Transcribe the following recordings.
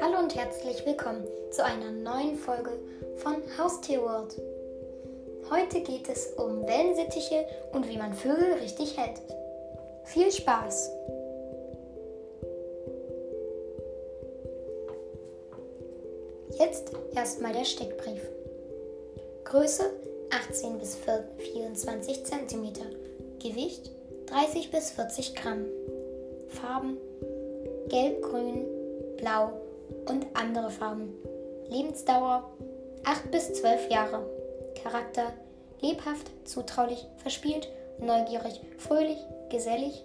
Hallo und herzlich willkommen zu einer neuen Folge von Haustier World. Heute geht es um Wellensittiche und wie man Vögel richtig hält. Viel Spaß! Jetzt erstmal der Steckbrief. Größe 18 bis 24 cm. Gewicht 30 bis 40 Gramm. Farben Gelb, Grün, Blau und andere Farben. Lebensdauer 8 bis 12 Jahre. Charakter lebhaft, zutraulich, verspielt, neugierig, fröhlich, gesellig.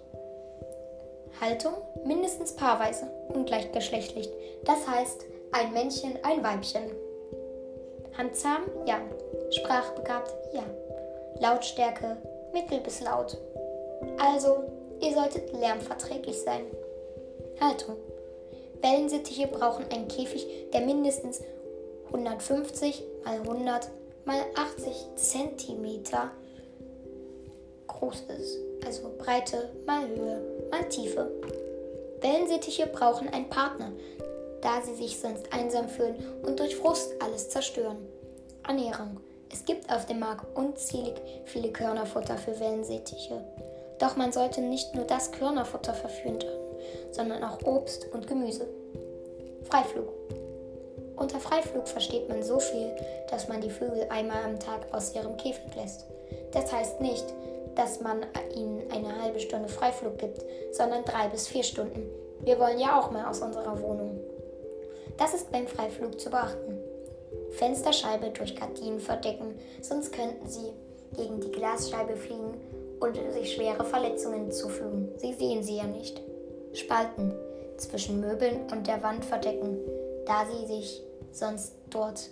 Haltung mindestens paarweise und gleichgeschlechtlich. Das heißt ein Männchen, ein Weibchen. Handzahm? Ja. Sprachbegabt? Ja. Lautstärke? Mittel bis laut. Also, ihr solltet lärmverträglich sein. Haltung. Wellensittiche brauchen einen Käfig, der mindestens 150 mal 100 mal 80 cm groß ist. Also Breite mal Höhe mal Tiefe. Wellensittiche brauchen einen Partner, da sie sich sonst einsam fühlen und durch Frust alles zerstören. Ernährung. Es gibt auf dem Markt unzählig viele Körnerfutter für Wellensittiche. Doch man sollte nicht nur das Körnerfutter verfüttern, sondern auch Obst und Gemüse. Freiflug. Unter Freiflug versteht man so viel, dass man die Vögel einmal am Tag aus ihrem Käfig lässt. Das heißt nicht, dass man ihnen eine halbe Stunde Freiflug gibt, sondern drei bis vier Stunden. Wir wollen ja auch mal aus unserer Wohnung. Das ist beim Freiflug zu beachten. Fensterscheibe durch Gardinen verdecken, sonst könnten sie gegen die Glasscheibe fliegen und sich schwere Verletzungen zufügen. Sie sehen sie ja nicht. Spalten zwischen Möbeln und der Wand verdecken, da sie sich sonst dort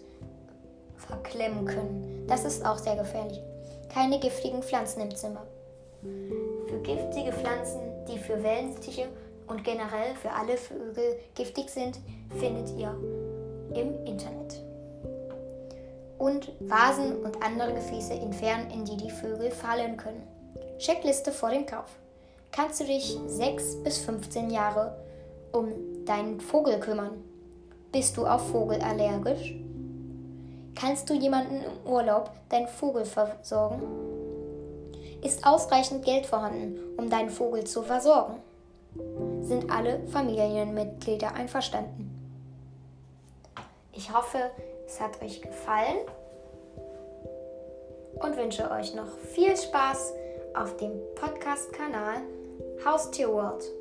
verklemmen können. Das ist auch sehr gefährlich. Keine giftigen Pflanzen im Zimmer. Für giftige Pflanzen, die für Wellensittiche und generell für alle Vögel giftig sind, findet ihr im Internet. Und Vasen und andere Gefäße entfernen, in die die Vögel fallen können. Checkliste vor dem Kauf. Kannst du dich 6 bis 15 Jahre um deinen Vogel kümmern? Bist du auf Vogel allergisch? Kannst du jemanden im Urlaub deinen Vogel versorgen? Ist ausreichend Geld vorhanden, um deinen Vogel zu versorgen? Sind alle Familienmitglieder einverstanden? Ich hoffe, es hat euch gefallen und wünsche euch noch viel Spaß auf dem Podcast-Kanal Haustier World.